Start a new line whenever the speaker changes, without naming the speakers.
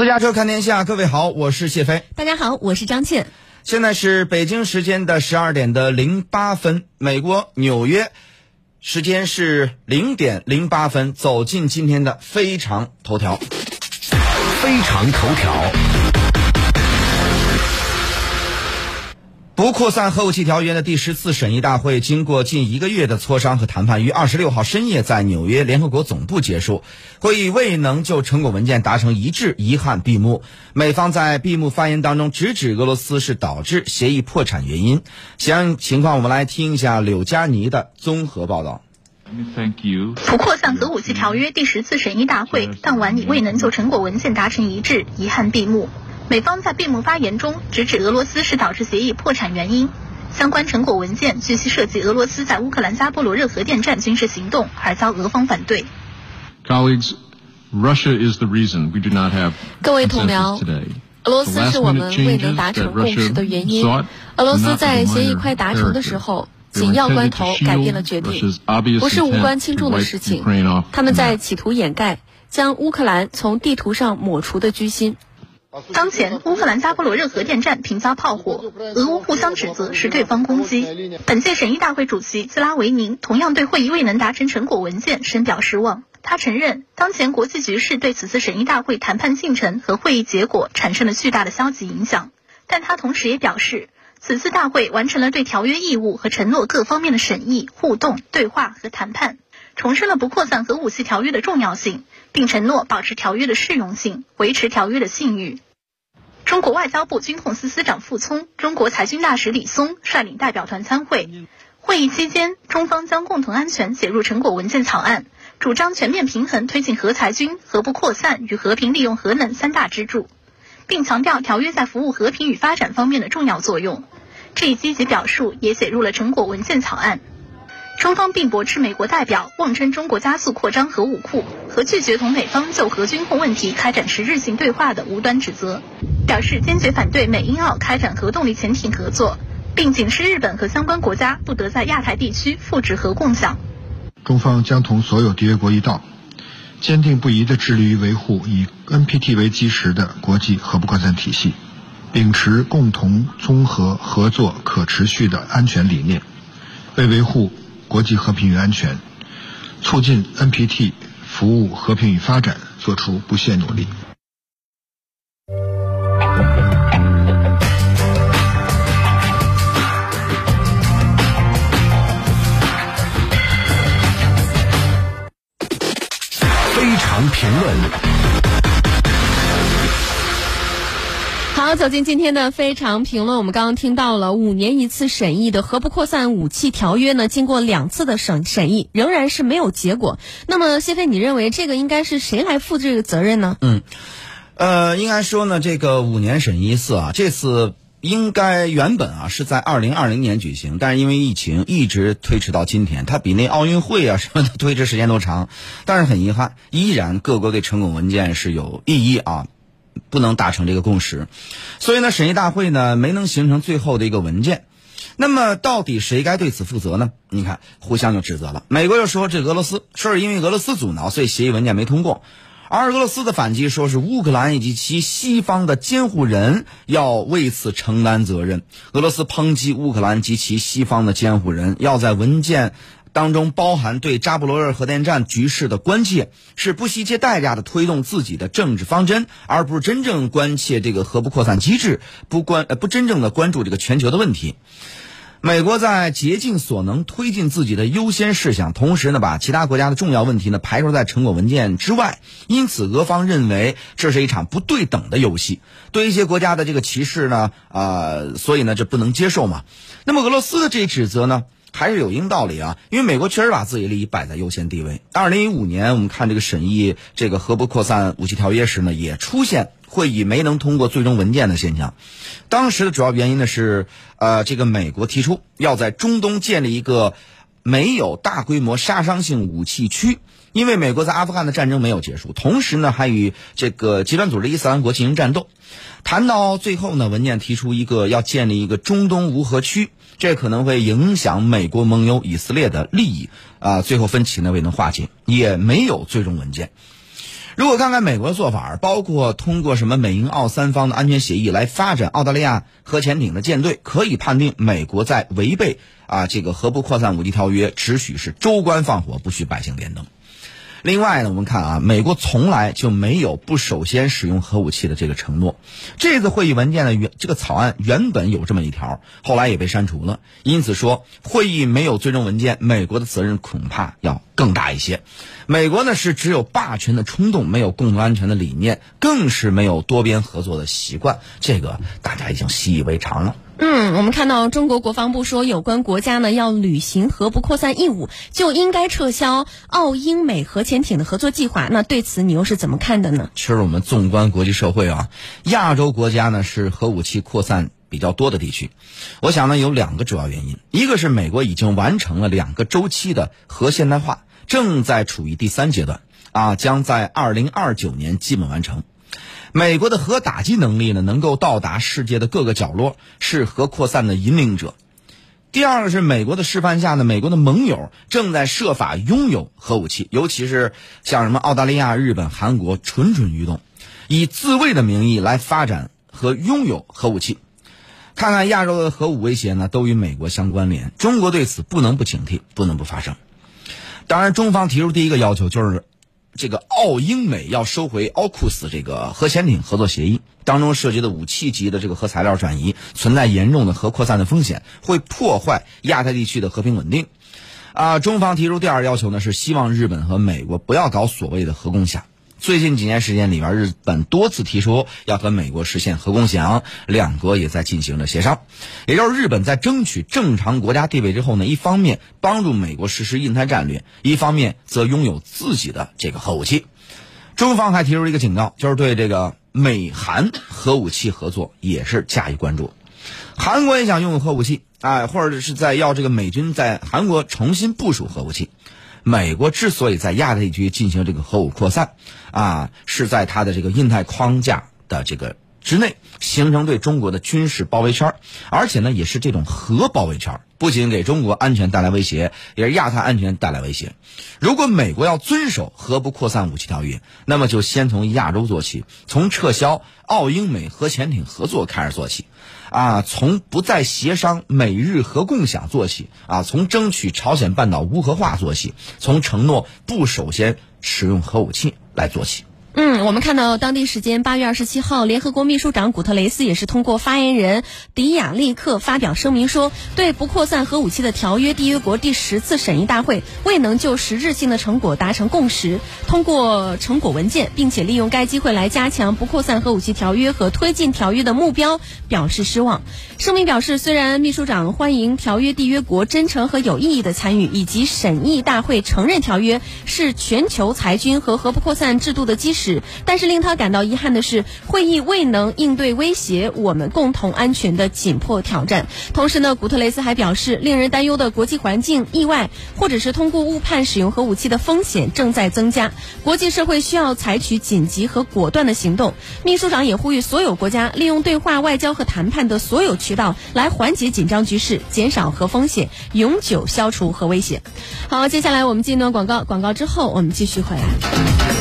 私家车看天下，各位好，我是谢飞。
大家好，我是张倩。
现在是北京时间的十二点的零八分，美国纽约时间是零点零八分。走进今天的非常头条。
非常头条。
不扩散核武器条约的第十次审议大会，经过近一个月的磋商和谈判，于二十六号深夜在纽约联合国总部结束。会议未能就成果文件达成一致，遗憾闭幕。美方在闭幕发言当中直指俄罗斯是导致协议破产原因。详情况我们来听一下柳佳妮的综合报道。
不扩散核武器条约第十次审议大会当晚以未能就成果文件达成一致，遗憾闭幕。美方在闭幕发言中直指俄罗斯是导致协议破产原因。相关成果文件据悉涉及俄罗斯在乌克兰扎波罗热核电站军事行动，而遭俄方反对。
Colleagues, Russia is the reason we do not have
各位同僚，俄罗斯是我们未能达成共识的原因。俄罗斯在协议快达成的时候，紧要关头改变了决定，不是无关轻重的事情。他们在企图掩盖将乌克兰从地图上抹除的居心。
当前，乌克兰扎波罗热核电站频遭炮火，俄乌互相指责是对方攻击。本届审议大会主席兹拉维宁同样对会议未能达成成果文件深表失望。他承认，当前国际局势对此次审议大会谈判进程和会议结果产生了巨大的消极影响。但他同时也表示，此次大会完成了对条约义务和承诺各方面的审议、互动、对话和谈判，重申了不扩散核武器条约的重要性。并承诺保持条约的适用性，维持条约的信誉。中国外交部军控司司长傅聪、中国裁军大使李松率领代表团参会。会议期间，中方将共同安全写入成果文件草案，主张全面平衡推进核裁军、核不扩散与和平利用核能三大支柱，并强调条约在服务和平与发展方面的重要作用。这一积极表述也写入了成果文件草案。双方并驳斥美国代表妄称中国加速扩张核武库和拒绝同美方就核军控问题开展实质性对话的无端指责，表示坚决反对美英澳开展核动力潜艇合作，并警示日本和相关国家不得在亚太地区复制核共享。
中方将同所有缔约国一道，坚定不移地致力于维护以 NPT 为基石的国际核不扩散体系，秉持共同综合合作可持续的安全理念，为维护。国际和平与安全，促进 NPT 服务和平与发展，做出不懈努力。
非常评论。
好，走进今天的非常评论。我们刚刚听到了五年一次审议的核不扩散武器条约呢，经过两次的审审议，仍然是没有结果。那么，谢飞，你认为这个应该是谁来负这个责任呢？
嗯，呃，应该说呢，这个五年审一次啊，这次应该原本啊是在二零二零年举行，但是因为疫情一直推迟到今天，它比那奥运会啊什么的推迟时间都长。但是很遗憾，依然各国对成果文件是有异议啊。不能达成这个共识，所以呢，审议大会呢没能形成最后的一个文件。那么，到底谁该对此负责呢？你看，互相就指责了。美国又说这俄罗斯，说是因为俄罗斯阻挠，所以协议文件没通过；而俄罗斯的反击说是乌克兰以及其西方的监护人要为此承担责任。俄罗斯抨击乌克兰及其西方的监护人要在文件。当中包含对扎波罗热核电站局势的关切，是不惜一切代价的推动自己的政治方针，而不是真正关切这个核不扩散机制，不关呃不真正的关注这个全球的问题。美国在竭尽所能推进自己的优先事项，同时呢把其他国家的重要问题呢排除在成果文件之外。因此，俄方认为这是一场不对等的游戏，对一些国家的这个歧视呢，啊，所以呢这不能接受嘛。那么俄罗斯的这一指责呢？还是有一定道理啊，因为美国确实把自己利益摆在优先地位。二零一五年，我们看这个审议这个核不扩散武器条约时呢，也出现会议没能通过最终文件的现象。当时的主要原因呢是，呃，这个美国提出要在中东建立一个没有大规模杀伤性武器区，因为美国在阿富汗的战争没有结束，同时呢还与这个极端组织伊斯兰国进行战斗。谈到最后呢，文件提出一个要建立一个中东无核区。这可能会影响美国盟友以色列的利益啊！最后分歧呢未能化解，也没有最终文件。如果看看美国的做法，包括通过什么美英澳三方的安全协议来发展澳大利亚核潜艇的舰队，可以判定美国在违背啊这个核不扩散武器条约，只许是州官放火，不许百姓点灯。另外呢，我们看啊，美国从来就没有不首先使用核武器的这个承诺。这次会议文件的原这个草案原本有这么一条，后来也被删除了。因此说，会议没有最终文件，美国的责任恐怕要更大一些。美国呢是只有霸权的冲动，没有共同安全的理念，更是没有多边合作的习惯。这个大家已经习以为常了。
嗯，我们看到中国国防部说，有关国家呢要履行核不扩散义务，就应该撤销澳英美核潜艇的合作计划。那对此你又是怎么看的呢？
其实我们纵观国际社会啊，亚洲国家呢是核武器扩散比较多的地区。我想呢有两个主要原因，一个是美国已经完成了两个周期的核现代化，正在处于第三阶段，啊，将在二零二九年基本完成。美国的核打击能力呢，能够到达世界的各个角落，是核扩散的引领者。第二个是美国的示范下呢，美国的盟友正在设法拥有核武器，尤其是像什么澳大利亚、日本、韩国蠢蠢欲动，以自卫的名义来发展和拥有核武器。看看亚洲的核武威胁呢，都与美国相关联，中国对此不能不警惕，不能不发声。当然，中方提出第一个要求就是。这个澳英美要收回奥库斯这个核潜艇合作协议当中涉及的武器级的这个核材料转移，存在严重的核扩散的风险，会破坏亚太地区的和平稳定。啊，中方提出第二要求呢，是希望日本和美国不要搞所谓的核共享。最近几年时间里边，日本多次提出要和美国实现核共享，两国也在进行着协商。也就是日本在争取正常国家地位之后呢，一方面帮助美国实施印太战略，一方面则拥有自己的这个核武器。中方还提出一个警告，就是对这个美韩核武器合作也是加以关注。韩国也想拥有核武器，哎，或者是在要这个美军在韩国重新部署核武器。美国之所以在亚太地区进行这个核武扩散，啊，是在它的这个印太框架的这个之内形成对中国的军事包围圈，而且呢，也是这种核包围圈，不仅给中国安全带来威胁，也是亚太安全带来威胁。如果美国要遵守核不扩散武器条约，那么就先从亚洲做起，从撤销澳英美核潜艇合作开始做起。啊，从不再协商美日核共享做起啊，从争取朝鲜半岛无核化做起，从承诺不首先使用核武器来做起。
嗯，我们看到当地时间八月二十七号，联合国秘书长古特雷斯也是通过发言人迪亚利克发表声明说，对不扩散核武器的条约缔约国第十次审议大会未能就实质性的成果达成共识，通过成果文件，并且利用该机会来加强不扩散核武器条约和推进条约的目标，表示失望。声明表示，虽然秘书长欢迎条约缔约国真诚和有意义的参与，以及审议大会承认条约是全球裁军和核不扩散制度的基石。是，但是令他感到遗憾的是，会议未能应对威胁我们共同安全的紧迫挑战。同时呢，古特雷斯还表示，令人担忧的国际环境意外，或者是通过误判使用核武器的风险正在增加。国际社会需要采取紧急和果断的行动。秘书长也呼吁所有国家利用对话、外交和谈判的所有渠道，来缓解紧张局势，减少核风险，永久消除核威胁。好，接下来我们进段广告，广告之后我们继续回来。